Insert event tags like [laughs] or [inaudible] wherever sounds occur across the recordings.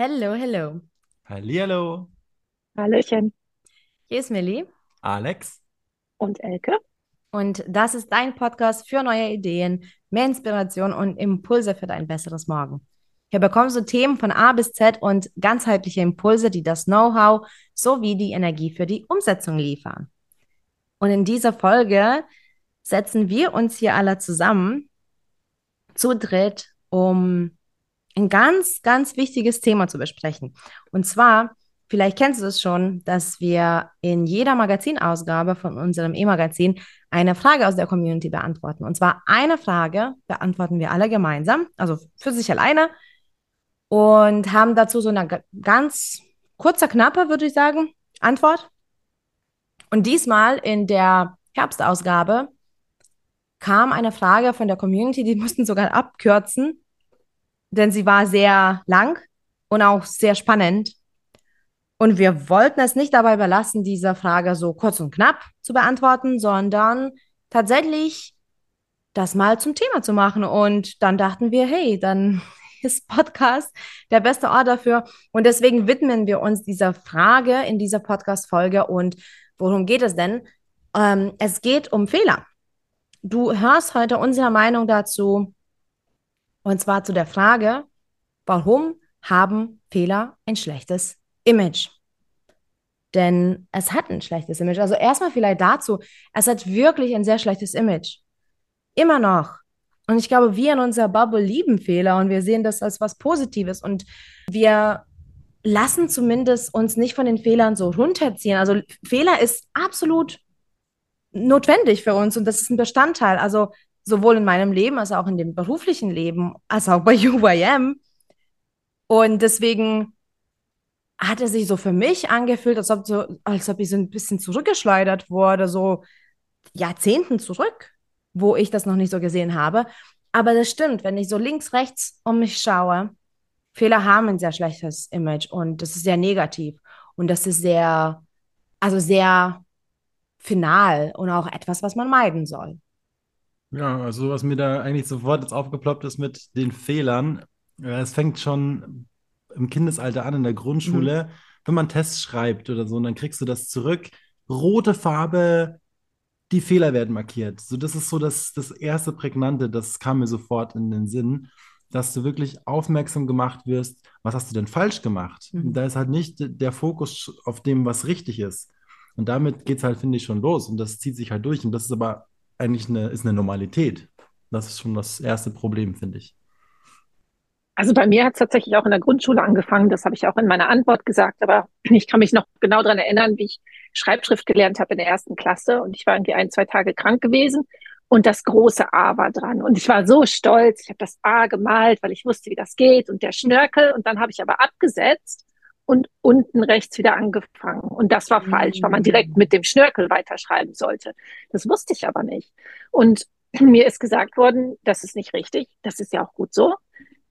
Hello, hello. Hallihallo, Hallöchen Hier ist Millie Alex. und Elke. und das ist dein Podcast für neue Ideen, mehr Inspiration und Impulse für dein besseres Morgen. Hier bekommst du Themen von A bis Z und ganzheitliche Impulse, die das Know-how sowie die Energie für die Umsetzung liefern. Und in dieser Folge setzen wir uns hier alle zusammen, zu dritt, um ein ganz, ganz wichtiges Thema zu besprechen. Und zwar, vielleicht kennst du es schon, dass wir in jeder Magazinausgabe von unserem E-Magazin eine Frage aus der Community beantworten. Und zwar eine Frage beantworten wir alle gemeinsam, also für sich alleine, und haben dazu so eine ga- ganz kurze, knappe, würde ich sagen, Antwort. Und diesmal in der Herbstausgabe kam eine Frage von der Community, die [laughs] mussten sogar abkürzen, denn sie war sehr lang und auch sehr spannend. Und wir wollten es nicht dabei belassen, diese Frage so kurz und knapp zu beantworten, sondern tatsächlich das mal zum Thema zu machen. Und dann dachten wir, hey, dann [laughs] ist Podcast der beste Ort dafür. Und deswegen widmen wir uns dieser Frage in dieser Podcast-Folge. Und worum geht es denn? Ähm, es geht um Fehler. Du hörst heute unsere Meinung dazu, und zwar zu der Frage, warum haben Fehler ein schlechtes Image? Denn es hat ein schlechtes Image. Also erstmal vielleicht dazu, es hat wirklich ein sehr schlechtes Image. Immer noch. Und ich glaube, wir in unserer Bubble lieben Fehler und wir sehen das als was Positives und wir lassen zumindest uns nicht von den Fehlern so runterziehen. Also Fehler ist absolut notwendig für uns und das ist ein Bestandteil. Also sowohl in meinem Leben als auch in dem beruflichen Leben, als auch bei [laughs] UYM. Und deswegen hat es sich so für mich angefühlt, als ob, so, als ob ich so ein bisschen zurückgeschleudert wurde, so Jahrzehnten zurück, wo ich das noch nicht so gesehen habe. Aber das stimmt, wenn ich so links, rechts um mich schaue, Fehler haben ein sehr schlechtes Image und das ist sehr negativ und das ist sehr, also sehr final und auch etwas, was man meiden soll. Ja, also was mir da eigentlich sofort jetzt aufgeploppt ist mit den Fehlern, äh, es fängt schon im Kindesalter an, in der Grundschule, wenn man Tests schreibt oder so, und dann kriegst du das zurück, rote Farbe, die Fehler werden markiert. So, das ist so das, das erste Prägnante, das kam mir sofort in den Sinn, dass du wirklich aufmerksam gemacht wirst, was hast du denn falsch gemacht? Mhm. Da ist halt nicht der Fokus auf dem, was richtig ist. Und damit geht es halt, finde ich, schon los. Und das zieht sich halt durch. Und das ist aber eigentlich eine, ist eine Normalität. Das ist schon das erste Problem, finde ich. Also bei mir hat es tatsächlich auch in der Grundschule angefangen. Das habe ich auch in meiner Antwort gesagt. Aber [clears throat] ich kann mich noch genau daran erinnern, wie ich Schreibschrift gelernt habe in der ersten Klasse. Und ich war irgendwie ein, zwei Tage krank gewesen. Und das große A war dran. Und ich war so stolz. Ich habe das A gemalt, weil ich wusste, wie das geht. Und der Schnörkel. Und dann habe ich aber abgesetzt und unten rechts wieder angefangen. Und das war falsch, weil man direkt mit dem Schnörkel weiterschreiben sollte. Das wusste ich aber nicht. Und [clears throat] mir ist gesagt worden, das ist nicht richtig. Das ist ja auch gut so.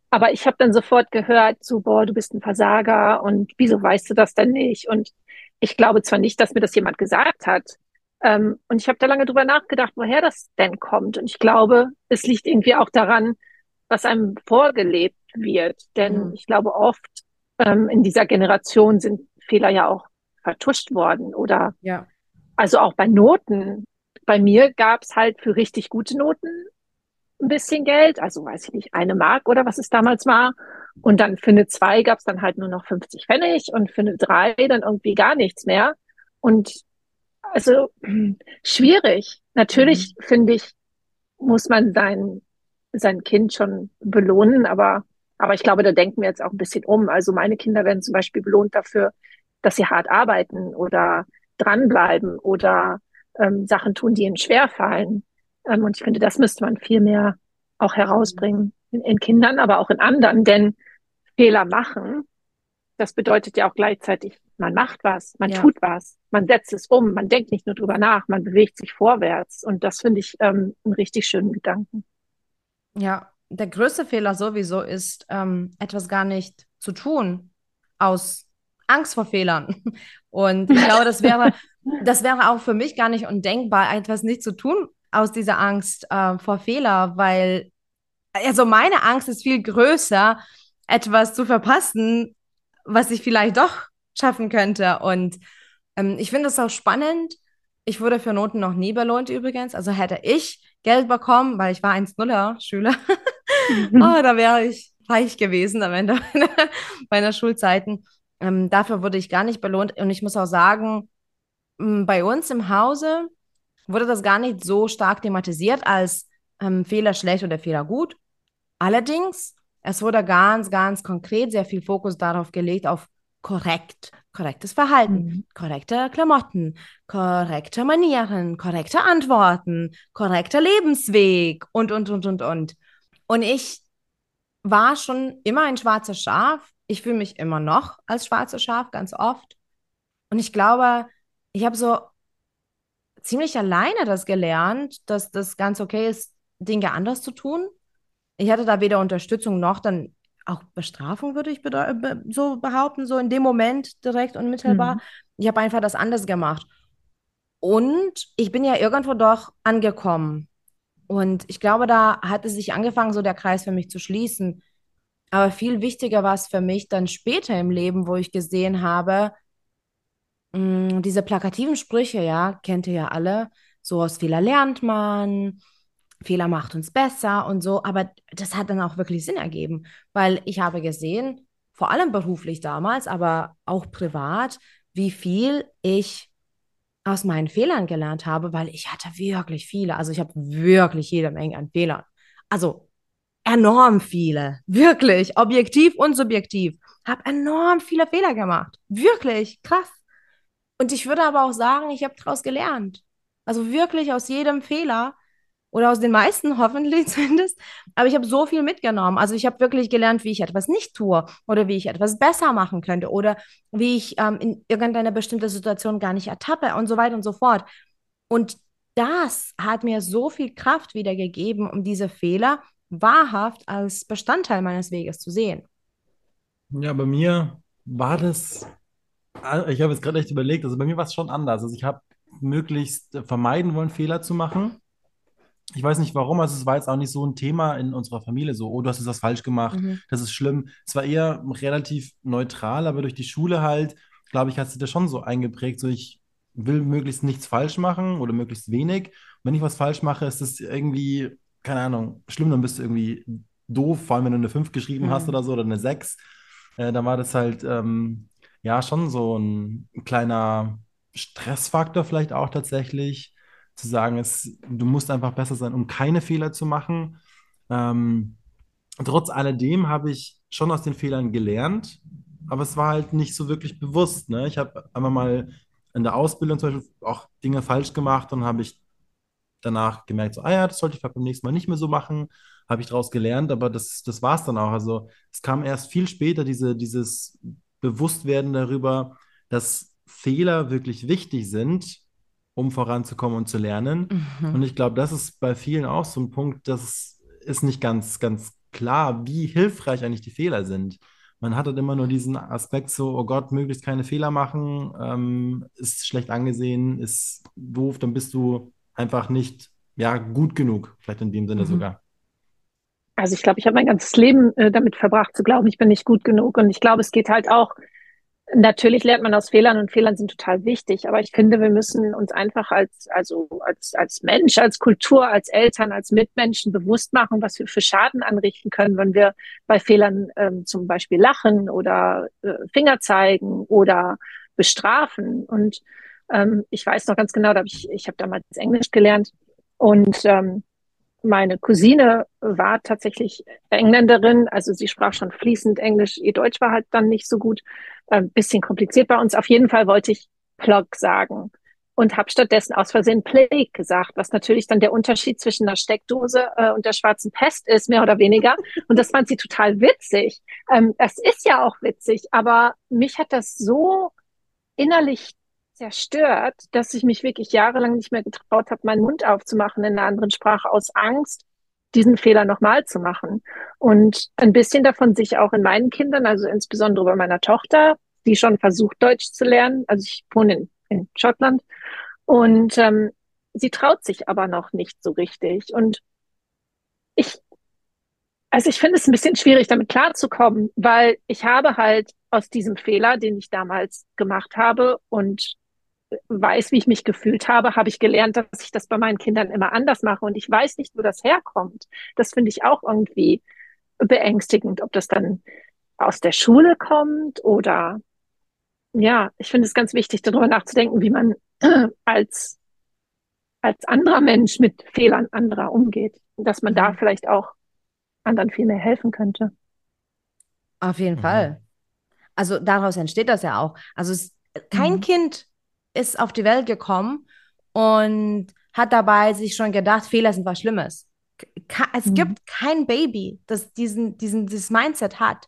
Aber ich habe dann sofort gehört, so, boah, du bist ein Versager und wieso weißt du das denn nicht? Und ich glaube zwar nicht, dass mir das jemand gesagt hat. Ähm, und ich habe da lange drüber nachgedacht, woher das denn kommt. Und ich glaube, es liegt irgendwie auch daran, was einem vorgelebt wird. Denn Mhm. ich glaube, oft ähm, in dieser Generation sind Fehler ja auch vertuscht worden oder Ja. also auch bei Noten. Bei mir gab es halt für richtig gute Noten ein bisschen Geld, also weiß ich nicht, eine Mark oder was es damals war. Und dann für eine zwei gab es dann halt nur noch 50 Pfennig und für eine drei dann irgendwie gar nichts mehr. Und also [clears throat] schwierig. Natürlich finde ich, muss man sein, sein Kind schon belohnen, aber, aber ich glaube, da denken wir jetzt auch ein bisschen um. Also meine Kinder werden zum Beispiel belohnt dafür, dass sie hart arbeiten oder dranbleiben oder ähm, Sachen tun, die ihnen schwerfallen. Ähm, und ich finde, das müsste man viel mehr auch herausbringen in, in Kindern, aber auch in anderen, denn Fehler machen, das bedeutet ja auch gleichzeitig, man macht was, man Ja. tut was, man setzt es um, man denkt nicht nur drüber nach, man bewegt sich vorwärts. Und das finde ich ähm, einen richtig schönen Gedanken. Ja, der größte Fehler sowieso ist, ähm, etwas gar nicht zu tun aus Angst vor Fehlern. [laughs] Und ich glaube, das wäre, das wäre auch für mich gar nicht undenkbar, etwas nicht zu tun aus dieser Angst äh, vor Fehler, weil also meine Angst ist viel größer, etwas zu verpassen, was ich vielleicht doch schaffen könnte. Und ähm, ich finde es auch spannend. Ich wurde für Noten noch nie belohnt übrigens. Also hätte ich Geld bekommen, weil ich war 1-0er-Schüler, mhm. [laughs] oh, da wäre ich reich gewesen am Ende meiner Schulzeiten. Ähm, dafür wurde ich gar nicht belohnt. Und ich muss auch sagen, bei uns im Hause wurde das gar nicht so stark thematisiert als ähm, Fehler schlecht oder Fehler gut. Allerdings, es wurde ganz, ganz konkret sehr viel Fokus darauf gelegt, auf korrekt, korrektes Verhalten, mhm. korrekte Klamotten, korrekte Manieren, korrekte Antworten, korrekter Lebensweg und, und, und, und, und. Und ich war schon immer ein schwarzes Schaf. Ich fühle mich immer noch als schwarzes Schaf, ganz oft. Und ich glaube, ich habe so ziemlich alleine das gelernt, dass das ganz okay ist, Dinge anders zu tun. Ich hatte da weder Unterstützung noch dann auch Bestrafung, würde ich so behaupten, so in dem Moment direkt unmittelbar. Mhm. Ich habe einfach das anders gemacht. Und ich bin ja irgendwo doch angekommen. Und ich glaube, da hat es sich angefangen, so der Kreis für mich zu schließen. Aber viel wichtiger war es für mich dann später im Leben, wo ich gesehen habe, mh, mm, diese plakativen Sprüche, ja, kennt ihr ja alle, so aus Fehler lernt man, Fehler macht uns besser und so, aber das hat dann auch wirklich Sinn ergeben, weil ich habe gesehen, vor allem beruflich damals, aber auch privat, wie viel ich aus meinen Fehlern gelernt habe, weil ich hatte wirklich viele, also ich habe wirklich jede Menge an Fehlern. Also enorm viele, wirklich, objektiv und subjektiv. Habe enorm viele Fehler gemacht. Wirklich, krass. Und ich würde aber auch sagen, ich habe daraus gelernt. Also wirklich aus jedem Fehler oder aus den meisten hoffentlich [laughs] zumindest. Aber ich habe so viel mitgenommen. Also ich habe wirklich gelernt, wie ich etwas nicht tue oder wie ich etwas besser machen könnte oder wie ich ähm, in irgendeiner bestimmten Situation gar nicht ertappe und so weiter und so fort. Und das hat mir so viel Kraft wiedergegeben, um diese Fehler wahrhaft als Bestandteil meines Weges zu sehen. Ja, bei mir war das Ah, ich habe jetzt gerade echt überlegt, also bei mir war es schon anders. Also ich habe möglichst vermeiden wollen, Fehler zu machen. Ich weiß nicht warum, also es war jetzt auch nicht so ein Thema in unserer Familie, so, oh, du hast jetzt was falsch gemacht, mhm. das ist schlimm. Es war eher relativ neutral, aber durch die Schule halt, glaube ich, hat sich das schon so eingeprägt, so ich will möglichst nichts falsch machen oder möglichst wenig. Und wenn ich was falsch mache, ist das irgendwie, keine Ahnung, schlimm, dann bist du irgendwie doof, vor allem wenn du eine 5 geschrieben mhm. hast oder so oder eine 6. Äh, dann war das halt, ähm, ja schon so ein kleiner Stressfaktor vielleicht auch tatsächlich, zu sagen, es, du musst einfach besser sein, um keine Fehler zu machen. Ähm, trotz alledem habe ich schon aus den Fehlern gelernt, aber es war halt nicht so wirklich bewusst. Ne? Ich habe einmal mal in der Ausbildung zum Beispiel auch Dinge falsch gemacht und habe ich danach gemerkt, so, ah ja, das sollte ich beim nächsten Mal nicht mehr so machen, habe ich daraus gelernt, aber das, das war es dann auch. Also es kam erst viel später, diese, dieses bewusst werden darüber, dass Fehler wirklich wichtig sind, um voranzukommen und zu lernen. Mhm. Und ich glaube, das ist bei vielen auch so ein Punkt, das ist nicht ganz, ganz klar, wie hilfreich eigentlich die Fehler sind. Man hat halt immer nur diesen Aspekt so, oh Gott, möglichst keine Fehler machen, ähm, ist schlecht angesehen, ist doof, dann bist du einfach nicht ja, gut genug, vielleicht in dem Sinne mhm. sogar. Also ich glaube, ich habe mein ganzes Leben äh, damit verbracht zu glauben, ich bin nicht gut genug. Und ich glaube, es geht halt auch, natürlich lernt man aus Fehlern und Fehlern sind total wichtig. Aber ich finde, wir müssen uns einfach als, also als, als Mensch, als Kultur, als Eltern, als Mitmenschen bewusst machen, was wir für Schaden anrichten können, wenn wir bei Fehlern ähm, zum Beispiel lachen oder äh, Finger zeigen oder bestrafen. Und ähm, ich weiß noch ganz genau, da hab ich, ich habe damals Englisch gelernt und ähm, meine Cousine war tatsächlich Engländerin, also sie sprach schon fließend Englisch. Ihr Deutsch war halt dann nicht so gut, ein äh, bisschen kompliziert bei uns. Auf jeden Fall wollte ich Plug sagen und habe stattdessen aus Versehen Plague gesagt, was natürlich dann der Unterschied zwischen der Steckdose äh, und der schwarzen Pest ist, mehr oder weniger. Und das fand sie total witzig. Ähm, das ist ja auch witzig, aber mich hat das so innerlich zerstört, dass ich mich wirklich jahrelang nicht mehr getraut habe, meinen Mund aufzumachen in einer anderen Sprache aus Angst, diesen Fehler nochmal zu machen. Und ein bisschen davon sich auch in meinen Kindern, also insbesondere bei meiner Tochter, die schon versucht, Deutsch zu lernen. Also ich wohne in, in Schottland. Und ähm, sie traut sich aber noch nicht so richtig. Und ich, also ich finde es ein bisschen schwierig, damit klarzukommen, weil ich habe halt aus diesem Fehler, den ich damals gemacht habe und weiß, wie ich mich gefühlt habe, habe ich gelernt, dass ich das bei meinen Kindern immer anders mache und ich weiß nicht, wo das herkommt. Das finde ich auch irgendwie beängstigend, ob das dann aus der Schule kommt oder ja, ich finde es ganz wichtig, darüber nachzudenken, wie man [clears throat] als, als anderer Mensch mit Fehlern anderer umgeht. dass man da mhm. vielleicht auch anderen viel mehr helfen könnte. Auf jeden mhm. Fall. Also daraus entsteht das ja auch. Also es, kein mhm. Kind ist auf die Welt gekommen und hat dabei sich schon gedacht, Fehler sind was Schlimmes. Es mhm. gibt kein Baby, das diesen, diesen, dieses Mindset hat.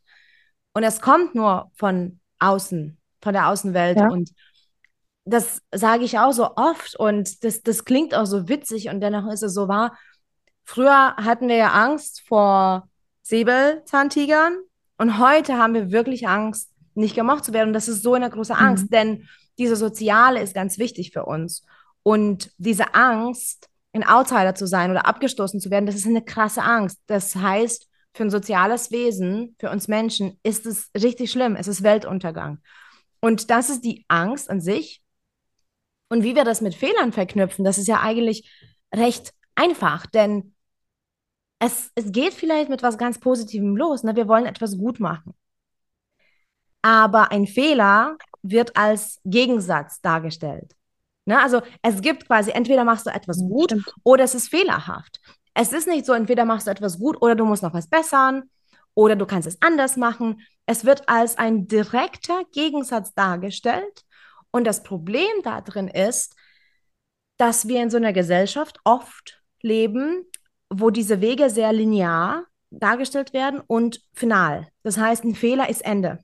Und es kommt nur von außen, von der Außenwelt. Ja. Und das sage ich auch so oft und das, das klingt auch so witzig und dennoch ist es so wahr. Früher hatten wir ja Angst vor Säbelzahntigern und heute haben wir wirklich Angst, nicht gemocht zu werden. Und das ist so eine große Angst, mhm. denn diese Soziale ist ganz wichtig für uns. Und diese Angst, ein Outsider zu sein oder abgestoßen zu werden, das ist eine krasse Angst. Das heißt, für ein soziales Wesen, für uns Menschen, ist es richtig schlimm. Es ist Weltuntergang. Und das ist die Angst an sich. Und wie wir das mit Fehlern verknüpfen, das ist ja eigentlich recht einfach, denn es, es geht vielleicht mit was ganz Positivem los. Ne? Wir wollen etwas gut machen. Aber ein Fehler wird als Gegensatz dargestellt. Ne? Also es gibt quasi, entweder machst du etwas gut Stimmt. oder es ist fehlerhaft. Es ist nicht so, entweder machst du etwas gut oder du musst noch was bessern oder du kannst es anders machen. Es wird als ein direkter Gegensatz dargestellt. Und das Problem darin ist, dass wir in so einer Gesellschaft oft leben, wo diese Wege sehr linear dargestellt werden und final. Das heißt, ein Fehler ist Ende.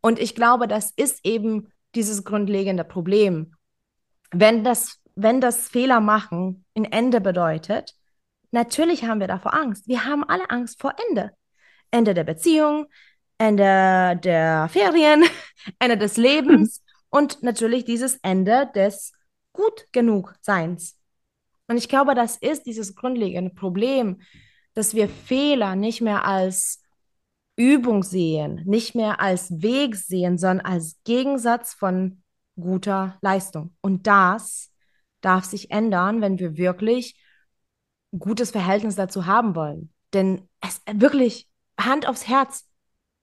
Und ich glaube, das ist eben dieses grundlegende Problem. Wenn das, wenn das Fehler machen ein Ende bedeutet, natürlich haben wir davor Angst. Wir haben alle Angst vor Ende. Ende der Beziehung, Ende der Ferien, [laughs] Ende des Lebens [laughs] und natürlich dieses Ende des gut genug Seins. Und ich glaube, das ist dieses grundlegende Problem, dass wir Fehler nicht mehr als Übung sehen, nicht mehr als Weg sehen, sondern als Gegensatz von guter Leistung. Und das darf sich ändern, wenn wir wirklich gutes Verhältnis dazu haben wollen. Denn es wirklich Hand aufs Herz.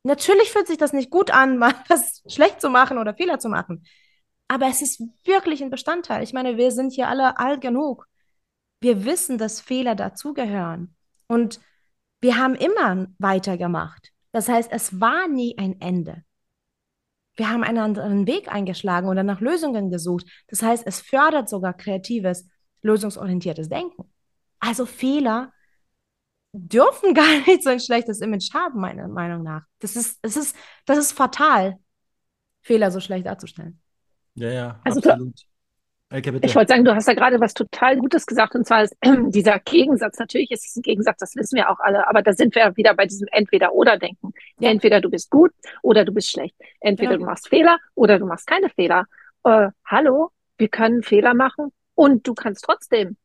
Natürlich fühlt sich das nicht gut an, [laughs] mal was schlecht zu machen oder Fehler zu machen. Aber es ist wirklich ein Bestandteil. Ich meine, wir sind hier alle alt genug. Wir wissen, dass Fehler dazugehören. Und wir haben immer weitergemacht. Das heißt, es war nie ein Ende. Wir haben einen anderen Weg eingeschlagen oder nach Lösungen gesucht. Das heißt, es fördert sogar kreatives, lösungsorientiertes Denken. Also Fehler dürfen [laughs] gar nicht so ein schlechtes Image haben, meiner Meinung nach. Das ist, das ist, das ist fatal, Fehler so schlecht darzustellen. Ja, ja, also absolut. Elke, ich wollte sagen, du hast da gerade was total Gutes gesagt, und zwar ist äh, [clears throat] dieser Gegensatz. Natürlich ist es ein Gegensatz, das wissen wir auch alle, aber da sind wir wieder bei diesem Entweder-Oder-Denken. Ja. Entweder du bist gut oder du bist schlecht. Entweder ja. du machst Fehler oder du machst keine Fehler. Äh, hallo, wir können Fehler machen und du kannst trotzdem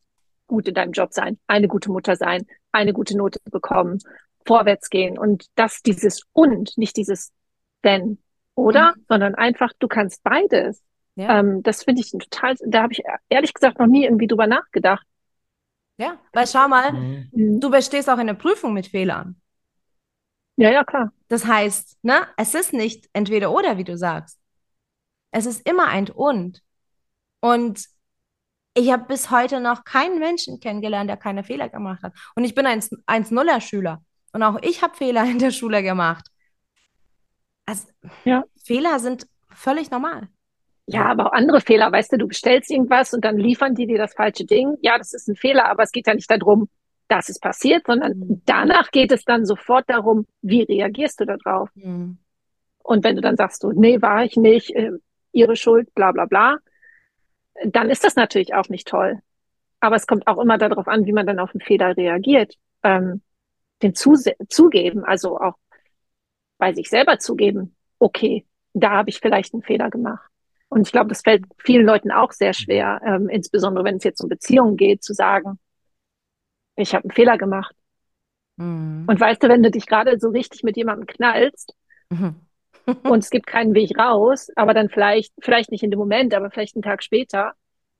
gut in deinem Job sein, eine gute Mutter sein, eine gute Note bekommen, vorwärts gehen und das dieses und, nicht dieses denn, oder? Mhm. Sondern einfach, du kannst beides. Ja. Ähm, das finde ich total, da habe ich ehrlich gesagt noch nie irgendwie drüber nachgedacht. Ja, weil schau mal, mhm. du bestehst auch eine Prüfung mit Fehlern. Ja, ja, klar. Das heißt, ne, es ist nicht entweder oder, wie du sagst. Es ist immer ein und. Und ich habe bis heute noch keinen Menschen kennengelernt, der keine Fehler gemacht hat. Und ich bin ein 1-0er-Schüler. Und auch ich habe Fehler [laughs] in der Schule gemacht. Also, ja. Fehler sind völlig normal. Ja, aber auch andere Fehler, weißt du, du bestellst irgendwas und dann liefern die dir das falsche Ding. Ja, das ist ein Fehler, aber es geht ja nicht darum, dass es passiert, sondern mhm. danach geht es dann sofort darum, wie reagierst du darauf. Mhm. Und wenn du dann sagst, so, nee, war ich nicht, äh, ihre Schuld, bla bla bla, dann ist das natürlich auch nicht toll. Aber es kommt auch immer darauf an, wie man dann auf den Fehler reagiert. Ähm, den Zuse zugeben, also auch bei sich selber zugeben, okay, da habe ich vielleicht einen Fehler gemacht. Und ich glaube, das fällt vielen Leuten auch sehr schwer, ähm, insbesondere wenn es jetzt um Beziehungen geht, zu sagen, ich habe einen Fehler gemacht. Mhm. Und weißt du, wenn du dich gerade so richtig mit jemandem knallst, mhm. [laughs] und es gibt keinen Weg raus, aber dann vielleicht, vielleicht nicht in dem Moment, aber vielleicht einen Tag später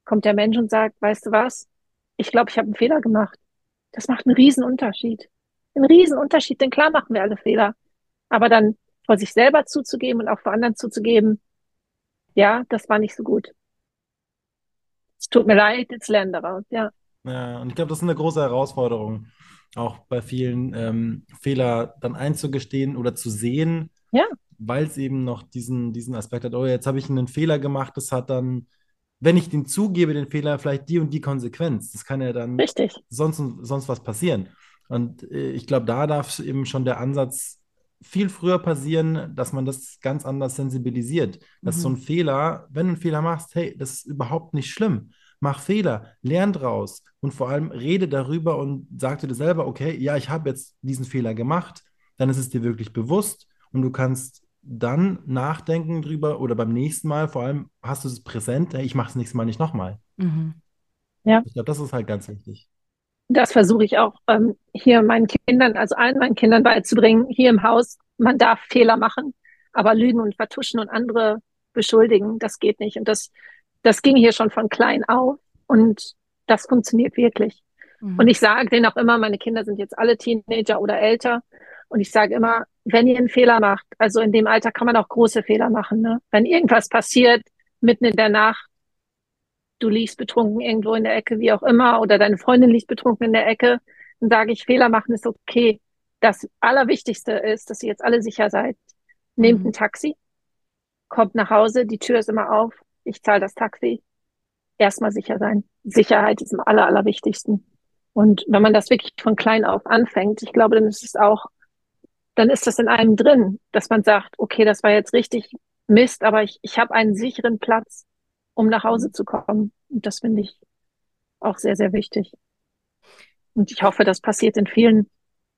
kommt der Mensch und sagt, weißt du was? Ich glaube, ich habe einen Fehler gemacht. Das macht einen riesen Unterschied. Einen riesen Unterschied, denn klar machen wir alle Fehler. Aber dann vor sich selber zuzugeben und auch vor anderen zuzugeben, ja, das war nicht so gut. Es tut mir leid, jetzt lernen daraus, ja. Ja, und ich glaube, das ist eine große Herausforderung, auch bei vielen ähm, Fehler dann einzugestehen oder zu sehen, Ja, weil es eben noch diesen, diesen Aspekt hat, oh, jetzt habe ich einen Fehler gemacht, das hat dann, wenn ich den zugebe, den Fehler, vielleicht die und die Konsequenz. Das kann ja dann richtig. sonst, sonst was passieren. Und äh, ich glaube, da darf eben schon der Ansatz viel früher passieren, dass man das ganz anders sensibilisiert. Dass so Mhm. ein Fehler, wenn du einen Fehler machst, hey, das ist überhaupt nicht schlimm. Mach Fehler, lern draus und vor allem rede darüber und sag dir selber, okay, ja, ich habe jetzt diesen Fehler gemacht, dann ist es dir wirklich bewusst und du kannst dann nachdenken drüber oder beim nächsten Mal vor allem hast du es präsent, hey, ich mache es nächstes Mal nicht nochmal. Mhm. Ich glaube, das ist halt ganz wichtig. Das versuche ich auch ähm, hier meinen Kindern, also allen meinen Kindern beizubringen, hier im Haus, man darf Fehler machen, aber lügen und vertuschen und andere beschuldigen, das geht nicht. Und das, das ging hier schon von klein auf und das funktioniert wirklich. Mhm. Und ich sage denen auch immer, meine Kinder sind jetzt alle Teenager oder älter. Und ich sage immer, wenn ihr einen Fehler macht, also in dem Alter kann man auch große Fehler machen, ne? Wenn irgendwas passiert, mitten in der Nacht, du liegst betrunken irgendwo in der Ecke, wie auch immer, oder deine Freundin liegt betrunken in der Ecke, dann sage ich, Fehler machen ist okay. Das Allerwichtigste ist, dass ihr jetzt alle sicher seid. Nehmt Mhm. ein Taxi, kommt nach Hause, die Tür ist immer auf, ich zahle das Taxi. Erstmal sicher sein. Sicherheit ist am aller, allerwichtigsten. Und wenn man das wirklich von klein auf anfängt, ich glaube, dann ist es auch, dann ist das in einem drin, dass man sagt, okay, das war jetzt richtig Mist, aber ich, ich habe einen sicheren Platz, um nach Hause zu kommen. Und das finde ich auch sehr, sehr wichtig. Und ich hoffe, das passiert in vielen,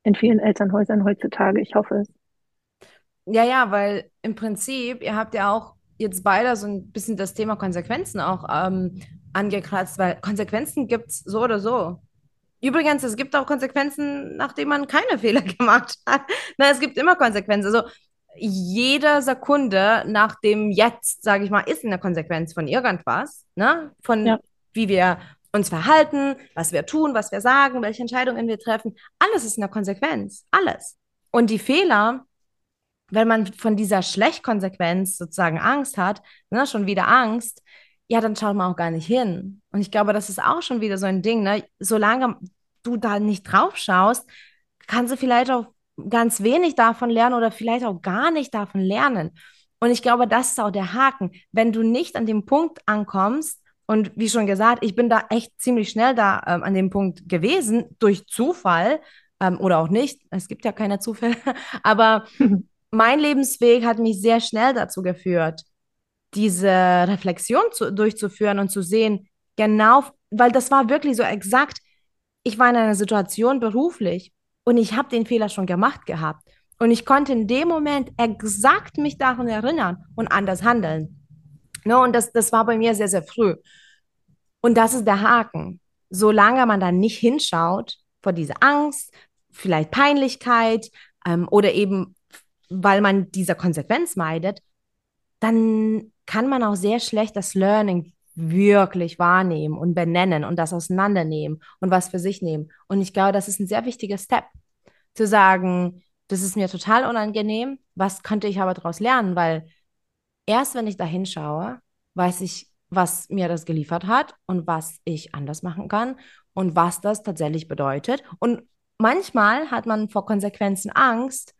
in vielen Elternhäusern heutzutage. Ich hoffe es. Ja, ja, weil im Prinzip, ihr habt ja auch jetzt beide so ein bisschen das Thema Konsequenzen auch ähm, angekratzt, weil Konsequenzen gibt es so oder so. Übrigens, es gibt auch Konsequenzen, nachdem man keine [laughs] Fehler gemacht hat. Na, es gibt immer Konsequenzen. Also jede Sekunde nach dem Jetzt, sage ich mal, ist eine Konsequenz von irgendwas, ne? Von Ja. wie wir uns verhalten, was wir tun, was wir sagen, welche Entscheidungen wir treffen. Alles ist eine Konsequenz. Alles. Und die Fehler, wenn man von dieser Schlechtkonsequenz sozusagen Angst hat, ne, schon wieder Angst, ja, dann schaut man auch gar nicht hin. Und ich glaube, das ist auch schon wieder so ein Ding, ne? Solange du da nicht drauf schaust, kannst du vielleicht auch ganz wenig davon lernen oder vielleicht auch gar nicht davon lernen. Und ich glaube, das ist auch der Haken. Wenn du nicht an dem Punkt ankommst, und wie schon gesagt, ich bin da echt ziemlich schnell da ähm, an dem Punkt gewesen, durch Zufall ähm, oder auch nicht. Es gibt ja keine Zufälle, [laughs] aber [laughs] mein Lebensweg hat mich sehr schnell dazu geführt, diese Reflexion zu, durchzuführen und zu sehen, genau, weil das war wirklich so exakt. Ich war in einer Situation beruflich und ich habe den Fehler schon gemacht gehabt. Und ich konnte in dem Moment exakt mich daran erinnern und anders handeln. Ne? Und das, das war bei mir sehr, sehr früh. Und das ist der Haken. Solange man da nicht hinschaut, vor dieser Angst, vielleicht Peinlichkeit ähm, oder eben, weil man diese Konsequenz meidet, dann kann man auch sehr schlecht das Learning wirklich wahrnehmen und benennen und das auseinandernehmen und was für sich nehmen. Und ich glaube, das ist ein sehr wichtiger Step, zu sagen, das ist mir total unangenehm, was könnte ich aber daraus lernen, weil erst wenn ich da hinschaue, weiß ich, was mir das geliefert hat und was ich anders machen kann und was das tatsächlich bedeutet. Und manchmal hat man vor Konsequenzen Angst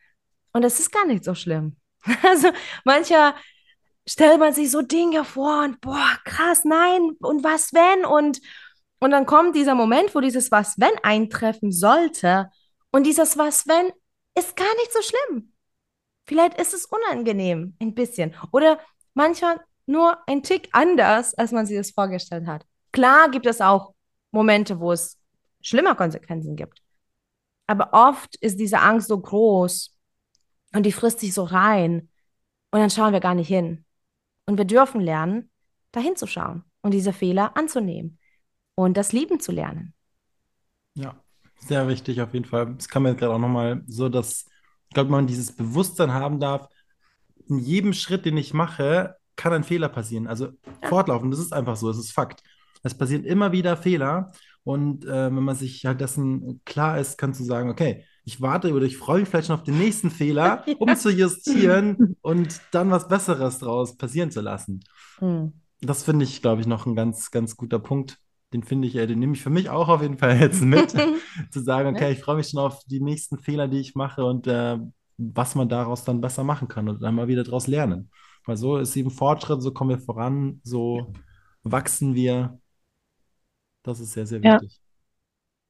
und es ist gar nicht so schlimm. [laughs] Also mancher stellt man sich so Dinge vor und boah, krass, nein, und was wenn? Und, und dann kommt dieser Moment, wo dieses was wenn eintreffen sollte und dieses was wenn ist gar nicht so schlimm. Vielleicht ist es unangenehm, ein bisschen. Oder manchmal nur ein Tick anders, als man sich das vorgestellt hat. Klar gibt es auch Momente, wo es schlimmer Konsequenzen gibt. Aber oft ist diese Angst so groß und die frisst sich so rein und dann schauen wir gar nicht hin. Und wir dürfen lernen, da hinzuschauen und diese Fehler anzunehmen und das lieben zu lernen. Ja, sehr wichtig auf jeden Fall. Es kam mir gerade auch nochmal so, dass ich glaube, man dieses Bewusstsein haben darf, in jedem Schritt, den ich mache, kann ein Fehler passieren. Also Ja. fortlaufend, das ist einfach so, es ist Fakt. Es passieren immer wieder Fehler und äh, wenn man sich halt dessen klar ist, kannst du sagen, okay, ich warte oder ich freue mich vielleicht schon auf den nächsten Fehler, [laughs] Ja. um zu justieren und dann was Besseres draus passieren zu lassen. Hm. Das finde ich, glaube ich, noch ein ganz, ganz guter Punkt. Den finde ich, äh, den nehme ich für mich auch auf jeden Fall jetzt mit, [laughs] zu sagen, okay, ich freue mich schon auf die nächsten Fehler, die ich mache und äh, was man daraus dann besser machen kann und dann mal wieder daraus lernen. Weil so ist eben Fortschritt, so kommen wir voran, so wachsen wir. Das ist sehr, sehr Ja.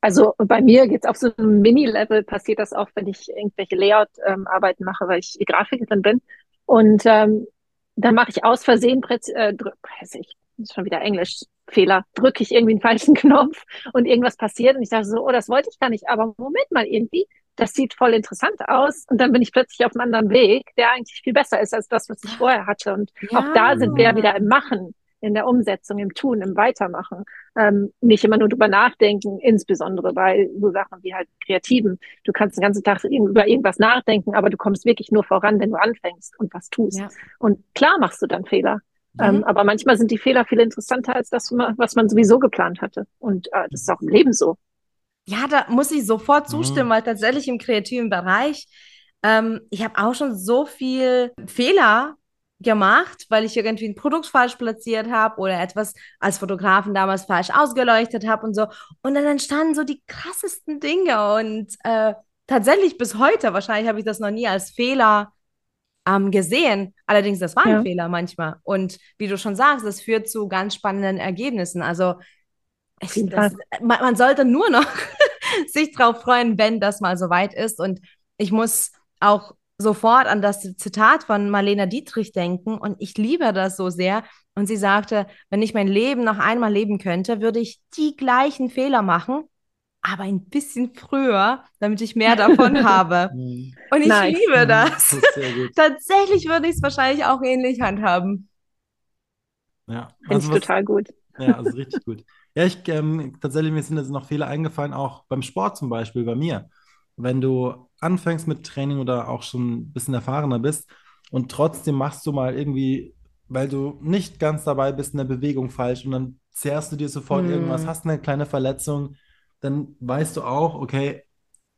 Also bei mir geht's auf so einem Mini-Level, passiert das auch, wenn ich irgendwelche Layout-Arbeiten mache, weil ich Grafikerin bin. Und ähm, dann mache ich aus Versehen, äh, drück, weiß ich, ist schon wieder Englisch, Fehler, drücke ich irgendwie einen falschen [laughs] Knopf und irgendwas passiert und ich dachte so, oh, das wollte ich gar nicht, aber Moment mal irgendwie, das sieht voll interessant aus und dann bin ich plötzlich auf einem anderen Weg, der eigentlich viel besser ist als das, was ich vorher hatte. Und auch da sind wir ja wieder im Machen, in der Umsetzung, im Tun, im Weitermachen. Ähm, nicht immer nur drüber nachdenken, insbesondere bei so Sachen wie halt Kreativen. Du kannst den ganzen Tag über irgendwas nachdenken, aber du kommst wirklich nur voran, wenn du anfängst und was tust. Ja. Und klar machst du dann Fehler. Mhm. Ähm, aber manchmal sind die Fehler viel interessanter als das, was man sowieso geplant hatte. Und äh, das ist auch im Leben so. Ja, da muss ich sofort zustimmen, Mhm. weil tatsächlich im kreativen Bereich, ähm, ich habe auch schon so viel Fehler gemacht, weil ich irgendwie ein Produkt falsch platziert habe oder etwas als Fotografen damals falsch ausgeleuchtet habe und so. Und dann entstanden so die krassesten Dinge und äh, tatsächlich bis heute, wahrscheinlich habe ich das noch nie als Fehler ähm, gesehen. Allerdings, das war ein Ja. Fehler manchmal. Und wie du schon sagst, das führt zu ganz spannenden Ergebnissen. Also ich, das, man, man sollte nur noch [laughs] sich drauf freuen, wenn das mal soweit ist. Und ich muss auch sofort an das Zitat von Marlene Dietrich denken. Und ich liebe das so sehr. Und sie sagte, wenn ich mein Leben noch einmal leben könnte, würde ich die gleichen Fehler machen, aber ein bisschen früher, damit ich mehr davon [laughs] habe. Mhm. Und ich Nice. liebe Mhm, das. Das ist sehr gut. [laughs] Tatsächlich würde ich es wahrscheinlich auch ähnlich handhaben. Ja, Finde also ich was, total gut. Ja, also richtig gut. Ja, ich ähm, tatsächlich, mir sind jetzt noch Fehler eingefallen, auch beim Sport zum Beispiel, bei mir. Wenn du anfängst mit Training oder auch schon ein bisschen erfahrener bist und trotzdem machst du mal irgendwie, weil du nicht ganz dabei bist, in der Bewegung falsch und dann zehrst du dir sofort Hm. irgendwas, hast eine kleine Verletzung, dann weißt du auch, okay,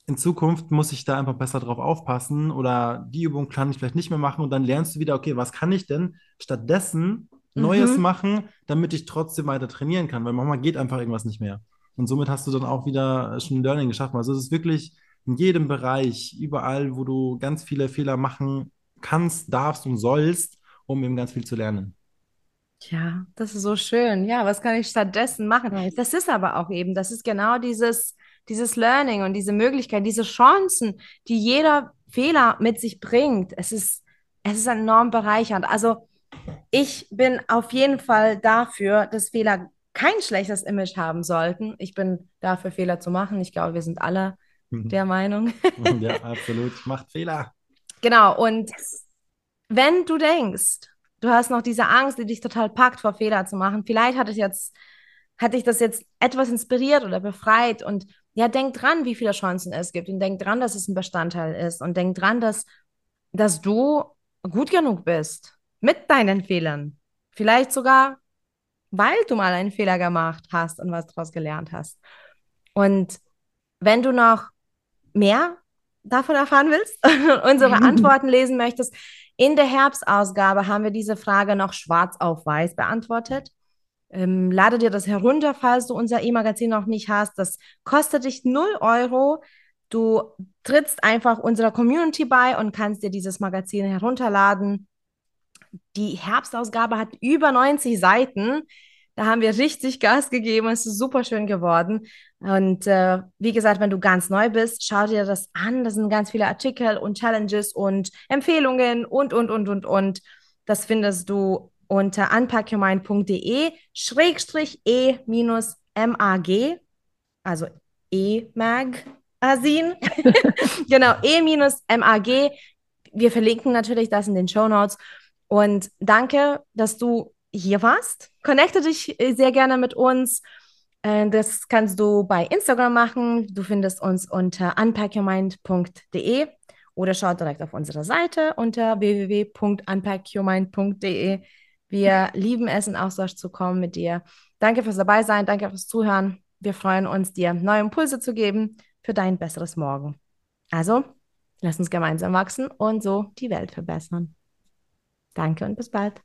in Zukunft muss ich da einfach besser drauf aufpassen oder die Übung kann ich vielleicht nicht mehr machen und dann lernst du wieder, okay, was kann ich denn stattdessen Neues Mhm. machen, damit ich trotzdem weiter trainieren kann, weil manchmal geht einfach irgendwas nicht mehr. Und somit hast du dann auch wieder schon ein Learning geschaffen. Also es ist wirklich in jedem Bereich, überall, wo du ganz viele Fehler machen kannst, darfst und sollst, um eben ganz viel zu lernen. Ja, das ist so schön. Ja, was kann ich stattdessen machen? Das ist aber auch eben, das ist genau dieses, dieses Learning und diese Möglichkeit, diese Chancen, die jeder Fehler mit sich bringt. Es ist, es ist enorm bereichernd. Also ich bin auf jeden Fall dafür, dass Fehler kein schlechtes Image haben sollten. Ich bin dafür, Fehler zu machen. Ich glaube, wir sind alle der Meinung. [laughs] Ja, [laughs] absolut. Macht Fehler. Genau, und wenn du denkst, du hast noch diese Angst, die dich total packt, vor Fehler zu machen, vielleicht hat es jetzt, hat dich das jetzt etwas inspiriert oder befreit und ja, denk dran, wie viele Chancen es gibt und denk dran, dass es ein Bestandteil ist und denk dran, dass, dass du gut genug bist mit deinen Fehlern. Vielleicht sogar, weil du mal einen Fehler gemacht hast und was daraus gelernt hast. Und wenn du noch mehr davon erfahren willst [laughs] und unsere Antworten lesen möchtest, in der Herbstausgabe haben wir diese Frage noch schwarz auf weiß beantwortet. Ähm, lade dir das herunter, falls du unser E-Magazin noch nicht hast. Das kostet dich 0 Euro. Du trittst einfach unserer Community bei und kannst dir dieses Magazin herunterladen. Die Herbstausgabe hat über 90 Seiten. Da haben wir richtig Gas gegeben. Es ist super schön geworden. Und äh, wie gesagt, wenn du ganz neu bist, schau dir das an. Da sind ganz viele Artikel und Challenges und Empfehlungen und, und, und, und, und. Das findest du unter unpackyourmind.de schrägstrich e minus mag, also e-mag-asin. [laughs] genau, e minus mag. Wir verlinken natürlich das in den Show Notes. Und danke, dass du hier warst. Connecte dich äh, sehr gerne mit uns. Äh, Das kannst du bei Instagram machen. Du findest uns unter unpackyourmind.de oder schaut direkt auf unsere Seite unter www.unpackyourmind.de. Wir lieben es, in Austausch zu kommen mit dir. Danke fürs dabei sein, danke fürs Zuhören. Wir freuen uns, dir neue Impulse zu geben für dein besseres Morgen. Also, lass uns gemeinsam wachsen und so die Welt verbessern. Danke und bis bald.